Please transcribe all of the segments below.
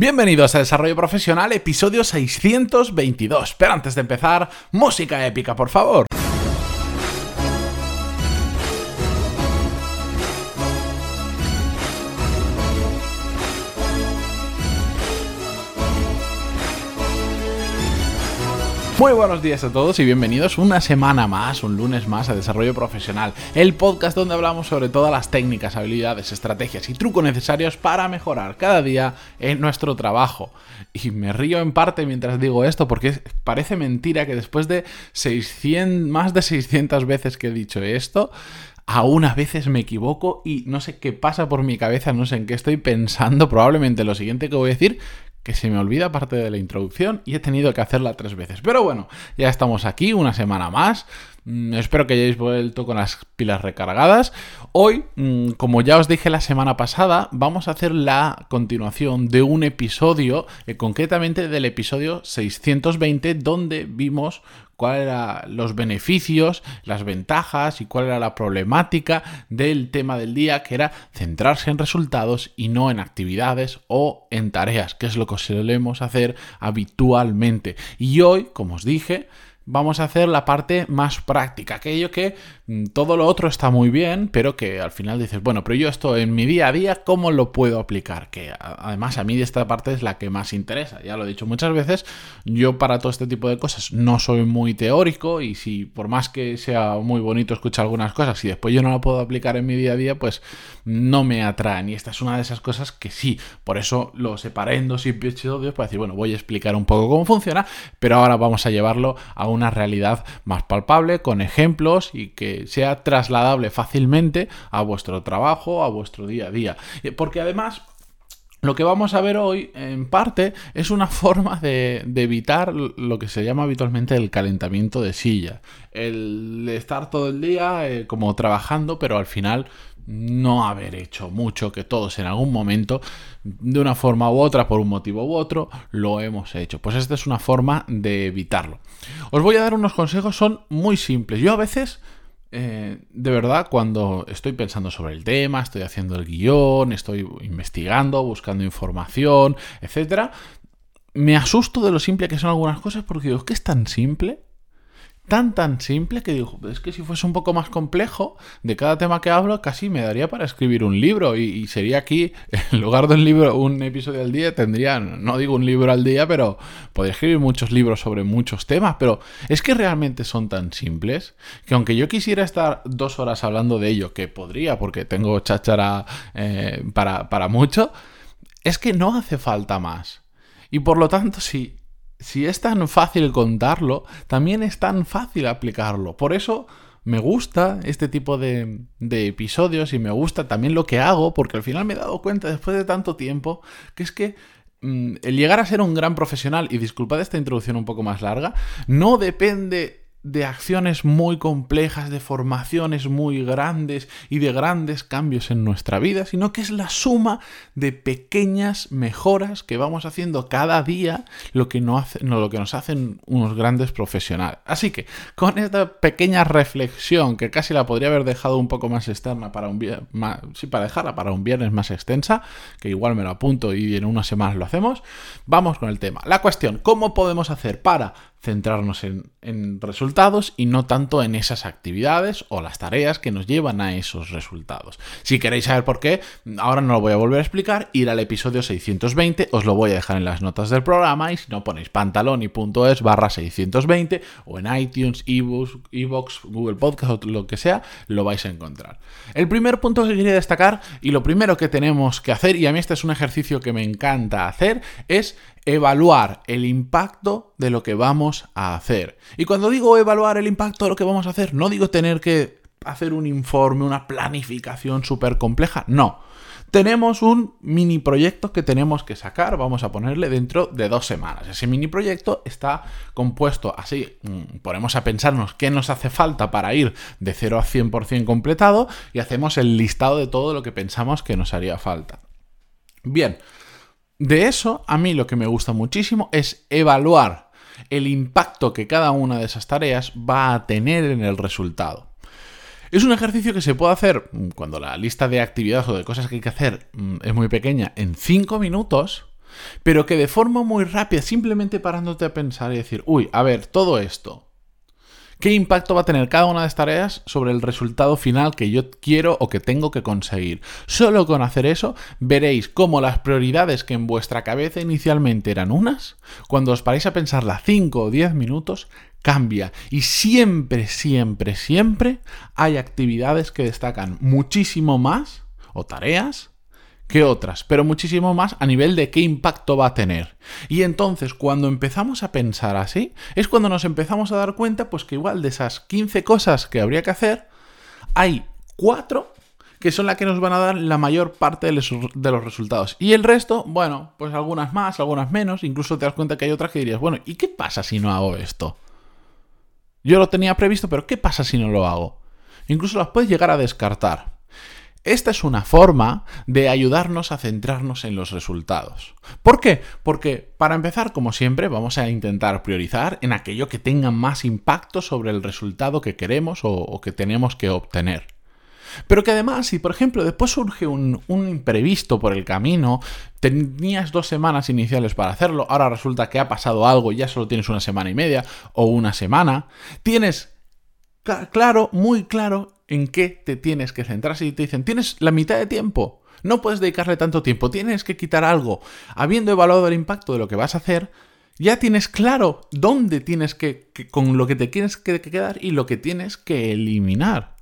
Bienvenidos a Desarrollo Profesional, episodio 622. Pero antes de empezar, música épica, por favor. Muy buenos días a todos y bienvenidos una semana más, un lunes más a Desarrollo Profesional, el podcast donde hablamos sobre todas las técnicas, habilidades, estrategias y trucos necesarios para mejorar cada día en nuestro trabajo. Y me río en parte mientras digo esto porque parece mentira que después de 600, más de 600 veces que he dicho esto, aún a veces me equivoco y no sé qué pasa por mi cabeza, no sé en qué estoy pensando, probablemente lo siguiente que voy a decir que se me olvida parte de la introducción y he tenido que hacerla tres veces. Pero bueno, ya estamos aquí una semana más. Mm, espero que hayáis vuelto con las pilas recargadas. Hoy, mm, como ya os dije la semana pasada, vamos a hacer la continuación de un episodio, eh, concretamente del episodio 620, donde vimos cuáles eran los beneficios, las ventajas y cuál era la problemática del tema del día, que era centrarse en resultados y no en actividades o en tareas, que es lo que solemos hacer habitualmente. Y hoy, como os dije, vamos a hacer la parte más práctica, aquello que mm, todo lo otro está muy bien, pero que al final dices, bueno, pero yo esto en mi día a día, ¿cómo lo puedo aplicar? Que además a mí esta parte es la que más interesa, ya lo he dicho muchas veces, yo para todo este tipo de cosas no soy muy teórico y si por más que sea muy bonito escuchar algunas cosas, y después yo no la puedo aplicar en mi día a día, pues no me atraen y esta es una de esas cosas que sí, por eso lo separé en dos episodios para decir, bueno, voy a explicar un poco cómo funciona, pero ahora vamos a llevarlo a un una realidad más palpable, con ejemplos y que sea trasladable fácilmente a vuestro trabajo, a vuestro día a día. Porque además... Lo que vamos a ver hoy, en parte, es una forma de, evitar lo que se llama habitualmente el calentamiento de silla. El estar todo el día eh, como trabajando, pero al final no haber hecho mucho, que todos en algún momento, de una forma u otra, por un motivo u otro, lo hemos hecho. Pues esta es una forma de evitarlo. Os voy a dar unos consejos, son muy simples. Yo a veces, eh, de verdad, cuando estoy pensando sobre el tema, estoy haciendo el guion, estoy investigando, buscando información, etc., me asusto de lo simple que son algunas cosas porque digo, ¿es que es tan simple? Tan tan simple que digo, es que si fuese un poco más complejo, de cada tema que hablo, casi me daría para escribir un libro. Y, sería aquí, en lugar de un libro, un episodio al día, tendría, no digo un libro al día, pero podría escribir muchos libros sobre muchos temas. Pero es que realmente son tan simples que aunque yo quisiera estar dos horas hablando de ello, que podría, porque tengo cháchara eh, para, para mucho, es que no hace falta más. Y por lo tanto, si si es tan fácil contarlo, también es tan fácil aplicarlo. Por eso me gusta este tipo de, episodios y me gusta también lo que hago, porque al final me he dado cuenta después de tanto tiempo que es que mm, el llegar a ser un gran profesional, y disculpad esta introducción un poco más larga, no depende de acciones muy complejas, de formaciones muy grandes y de grandes cambios en nuestra vida, sino que es la suma de pequeñas mejoras que vamos haciendo cada día, lo que, no hace, lo que nos hacen unos grandes profesionales. Así que, con esta pequeña reflexión, que casi la podría haber dejado un poco más externa para un más, sí, para dejarla para un viernes más extensa, que igual me lo apunto y en unas semanas lo hacemos, vamos con el tema. La cuestión, ¿cómo podemos hacer para centrarnos en, resultados y no tanto en esas actividades o las tareas que nos llevan a esos resultados. Si queréis saber por qué, ahora no lo voy a volver a explicar, ir al episodio 620, os lo voy a dejar en las notas del programa y si no ponéis pantaloni.es barra 620 o en iTunes, ebooks, Google Podcast o lo que sea, lo vais a encontrar. El primer punto que quería destacar y lo primero que tenemos que hacer, y a mí este es un ejercicio que me encanta hacer, es evaluar el impacto de lo que vamos a hacer. Y cuando digo evaluar el impacto de lo que vamos a hacer, no digo tener que hacer un informe, una planificación súper compleja, no. Tenemos un mini proyecto que tenemos que sacar, vamos a ponerle dentro de dos semanas. Ese mini proyecto está compuesto así, mm, ponemos a pensarnos qué nos hace falta para ir de 0 a 100% completado y hacemos el listado de todo lo que pensamos que nos haría falta. Bien, de eso, a mí lo que me gusta muchísimo es evaluar el impacto que cada una de esas tareas va a tener en el resultado. Es un ejercicio que se puede hacer cuando la lista de actividades o de cosas que hay que hacer mm, es muy pequeña en 5 minutos pero que de forma muy rápida, simplemente parándote a pensar y decir, uy, a ver, todo esto, ¿Qué impacto va a tener cada una de estas tareas sobre el resultado final que yo quiero o que tengo que conseguir? Solo con hacer eso veréis cómo las prioridades que en vuestra cabeza inicialmente eran unas, cuando os paráis a pensarla 5 o 10 minutos, cambia. Y siempre, siempre, siempre hay actividades que destacan muchísimo más, o tareas, que otras, pero muchísimo más a nivel de qué impacto va a tener. Y entonces, cuando empezamos a pensar así, es cuando nos empezamos a dar cuenta, pues que igual de esas 15 cosas que habría que hacer, hay 4 que son las que nos van a dar la mayor parte de los, resultados. Y el resto, bueno, pues algunas más, algunas menos, incluso te das cuenta que hay otras que dirías, bueno, ¿y qué pasa si no hago esto? Yo lo tenía previsto, pero ¿qué pasa si no lo hago? Incluso las puedes llegar a descartar. Esta es una forma de ayudarnos a centrarnos en los resultados. ¿Por qué? Porque para empezar, como siempre, vamos a intentar priorizar en aquello que tenga más impacto sobre el resultado que queremos o, que tenemos que obtener. Pero que además, si por ejemplo después surge un, un, imprevisto por el camino, tenías dos semanas iniciales para hacerlo, ahora resulta que ha pasado algo y ya solo tienes una semana y media o una semana, tienes claro, muy claro en qué te tienes que centrar. Si te dicen, tienes la mitad de tiempo, no puedes dedicarle tanto tiempo, tienes que quitar algo. Habiendo evaluado el impacto de lo que vas a hacer, ya tienes claro dónde tienes que, con lo que te tienes que, quedar y lo que tienes que eliminar.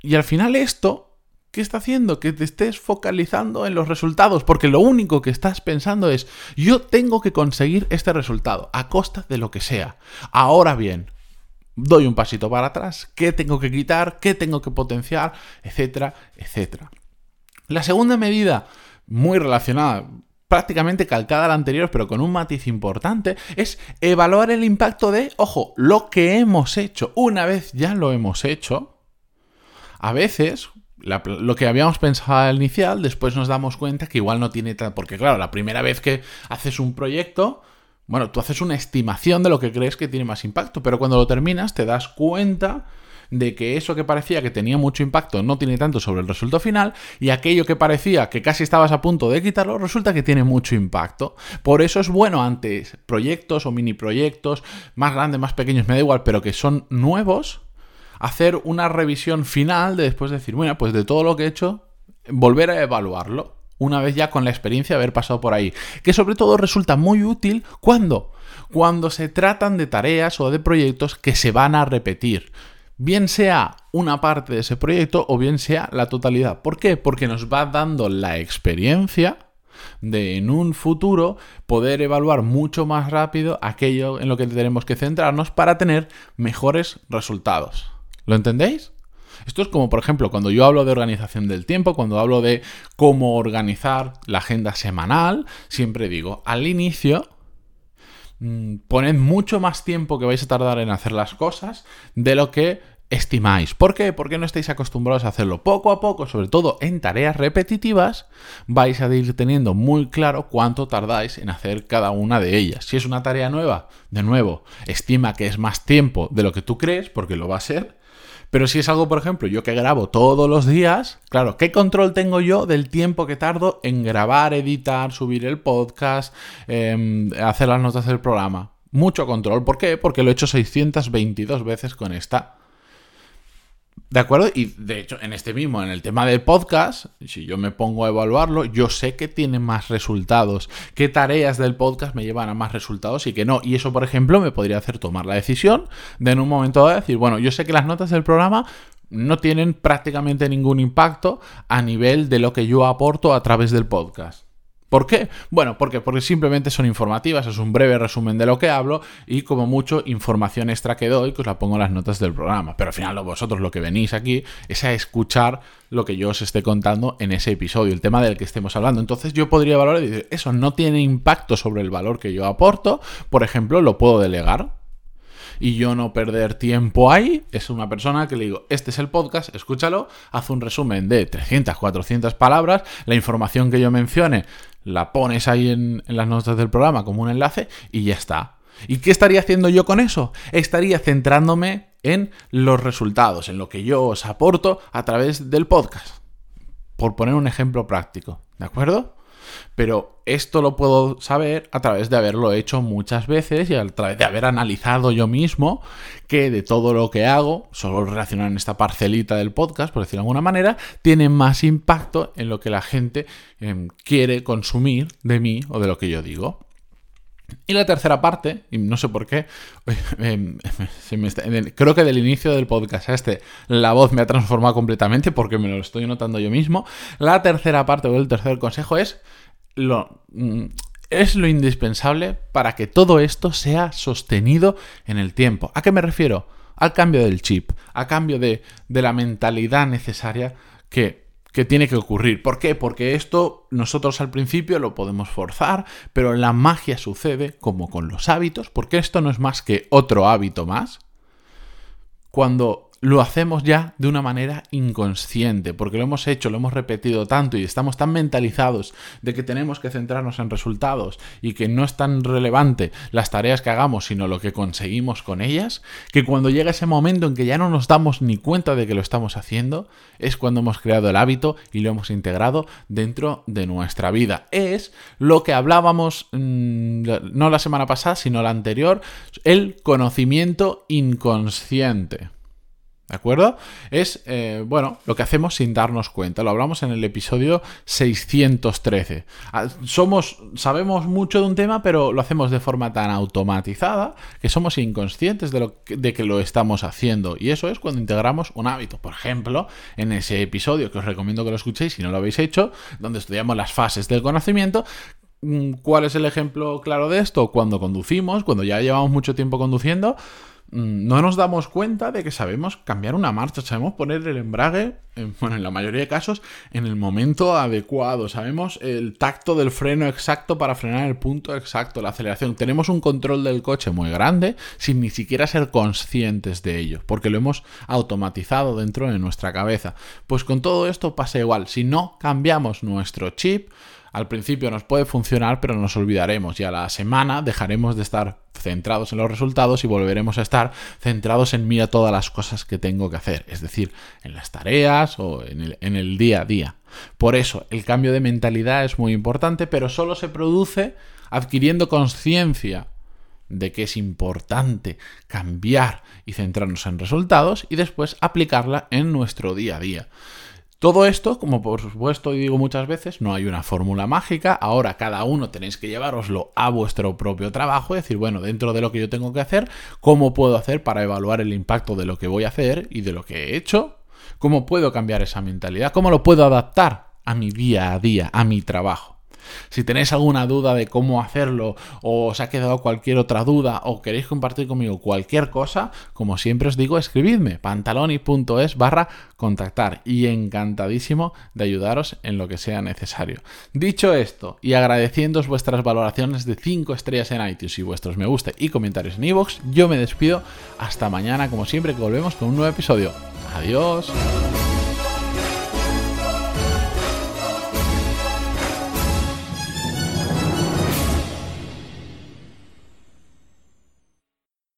Y al final esto, ¿qué está haciendo? Que te estés focalizando en los resultados, porque lo único que estás pensando es, yo tengo que conseguir este resultado, a costa de lo que sea. Ahora bien, doy un pasito para atrás, qué tengo que quitar, qué tengo que potenciar, etcétera, etcétera. La segunda medida, muy relacionada, prácticamente calcada a la anterior, pero con un matiz importante, es evaluar el impacto de, ojo, lo que hemos hecho. Una vez ya lo hemos hecho, a veces lo que habíamos pensado al inicial, después nos damos cuenta que igual no tiene tanto, porque claro, la primera vez que haces un proyecto, bueno, tú haces una estimación de lo que crees que tiene más impacto, pero cuando lo terminas te das cuenta de que eso que parecía que tenía mucho impacto no tiene tanto sobre el resultado final y aquello que parecía que casi estabas a punto de quitarlo resulta que tiene mucho impacto. Por eso es bueno ante proyectos o mini proyectos, más grandes, más pequeños, me da igual, pero que son nuevos, hacer una revisión final de después decir, bueno, pues de todo lo que he hecho, volver a evaluarlo una vez ya con la experiencia de haber pasado por ahí. Que sobre todo resulta muy útil cuando cuando se tratan de tareas o de proyectos que se van a repetir. Bien sea una parte de ese proyecto o bien sea la totalidad. ¿Por qué? Porque nos va dando la experiencia de en un futuro poder evaluar mucho más rápido aquello en lo que tenemos que centrarnos para tener mejores resultados. ¿Lo entendéis? Esto es como, por ejemplo, cuando yo hablo de organización del tiempo, cuando hablo de cómo organizar la agenda semanal, siempre digo, al inicio, mm, poned mucho más tiempo que vais a tardar en hacer las cosas de lo que estimáis. ¿Por qué? Porque no estáis acostumbrados a hacerlo. Poco a poco, sobre todo en tareas repetitivas, vais a ir teniendo muy claro cuánto tardáis en hacer cada una de ellas. Si es una tarea nueva, de nuevo, estima que es más tiempo de lo que tú crees, porque lo va a ser. Pero si es algo, por ejemplo, yo que grabo todos los días, claro, ¿qué control tengo yo del tiempo que tardo en grabar, editar, subir el podcast, em, hacer las notas del programa? Mucho control. ¿Por qué? Porque lo he hecho 622 veces con esta ¿De acuerdo? Y de hecho, en este mismo, en el tema del podcast, si yo me pongo a evaluarlo, yo sé que tiene más resultados, qué tareas del podcast me llevan a más resultados y que no. Y eso, por ejemplo, me podría hacer tomar la decisión de en un momento dado decir, bueno, yo sé que las notas del programa no tienen prácticamente ningún impacto a nivel de lo que yo aporto a través del podcast. ¿Por qué? Bueno, porque, porque simplemente son informativas, es un breve resumen de lo que hablo y como mucho información extra que doy, que os la pongo en las notas del programa. Pero al final vosotros lo que venís aquí es a escuchar lo que yo os esté contando en ese episodio, el tema del que estemos hablando. Entonces yo podría valorar y decir, eso no tiene impacto sobre el valor que yo aporto, por ejemplo, lo puedo delegar y yo no perder tiempo ahí, es una persona que le digo, este es el podcast, escúchalo, haz un resumen de 300, 400 palabras, la información que yo mencione la pones ahí en, las notas del programa como un enlace y ya está. ¿Y qué estaría haciendo yo con eso? Estaría centrándome en los resultados, en lo que yo os aporto a través del podcast. Por poner un ejemplo práctico, ¿de acuerdo? Pero esto lo puedo saber a través de haberlo hecho muchas veces y a través de haber analizado yo mismo que de todo lo que hago, solo relacionado en esta parcelita del podcast, por decirlo de alguna manera, tiene más impacto en lo que la gente em, quiere consumir de mí o de lo que yo digo. Y la tercera parte, y no sé por qué, em, creo que del inicio del podcast este la voz me ha transformado completamente porque me lo estoy notando yo mismo. La tercera parte o el tercer consejo es lo, mm, es lo indispensable para que todo esto sea sostenido en el tiempo. ¿A qué me refiero? Al cambio del chip, a cambio de, de la mentalidad necesaria que que tiene que ocurrir. ¿Por qué? Porque esto nosotros al principio lo podemos forzar, pero la magia sucede como con los hábitos, porque esto no es más que otro hábito más. Cuando lo hacemos ya de una manera inconsciente, porque lo hemos hecho, lo hemos repetido tanto y estamos tan mentalizados de que tenemos que centrarnos en resultados y que no es tan relevante las tareas que hagamos, sino lo que conseguimos con ellas, que cuando llega ese momento en que ya no nos damos ni cuenta de que lo estamos haciendo, es cuando hemos creado el hábito y lo hemos integrado dentro de nuestra vida. Es lo que hablábamos mm, no la semana pasada, sino la anterior, el conocimiento inconsciente. ¿De acuerdo? Es, eh, bueno, lo que hacemos sin darnos cuenta. Lo hablamos en el episodio 613. Ah, somos, sabemos mucho de un tema, pero lo hacemos de forma tan automatizada que somos inconscientes de, lo de que lo estamos haciendo. Y eso es cuando integramos un hábito. Por ejemplo, en ese episodio que os recomiendo que lo escuchéis si no lo habéis hecho, donde estudiamos las fases del conocimiento, mm, ¿cuál es el ejemplo claro de esto? Cuando conducimos, cuando ya llevamos mucho tiempo conduciendo, no nos damos cuenta de que sabemos cambiar una marcha, sabemos poner el embrague, bueno, en la mayoría de casos, en el momento adecuado, sabemos el tacto del freno exacto para frenar el punto exacto, la aceleración. Tenemos un control del coche muy grande sin ni siquiera ser conscientes de ello, porque lo hemos automatizado dentro de nuestra cabeza. Pues con todo esto pasa igual, si no cambiamos nuestro chip, al principio nos puede funcionar, pero nos olvidaremos y a la semana dejaremos de estar centrados en los resultados y volveremos a estar centrados en mira todas las cosas que tengo que hacer, es decir, en las tareas o en el, en el día a día. Por eso, el cambio de mentalidad es muy importante, pero solo se produce adquiriendo conciencia de que es importante cambiar y centrarnos en resultados y después aplicarla en nuestro día a día. Todo esto, como por supuesto digo muchas veces, no hay una fórmula mágica, ahora cada uno tenéis que llevaroslo a vuestro propio trabajo y decir, bueno, dentro de lo que yo tengo que hacer, ¿cómo puedo hacer para evaluar el impacto de lo que voy a hacer y de lo que he hecho? ¿Cómo puedo cambiar esa mentalidad? ¿Cómo lo puedo adaptar a mi día a día, a mi trabajo? Si tenéis alguna duda de cómo hacerlo o os ha quedado cualquier otra duda o queréis compartir conmigo cualquier cosa, como siempre os digo, escribidme pantaloni.es barra contactar y encantadísimo de ayudaros en lo que sea necesario. Dicho esto y agradeciéndoos vuestras valoraciones de 5 estrellas en iTunes y vuestros me gusta y comentarios en iVoox, yo me despido hasta mañana como siempre que volvemos con un nuevo episodio. Adiós.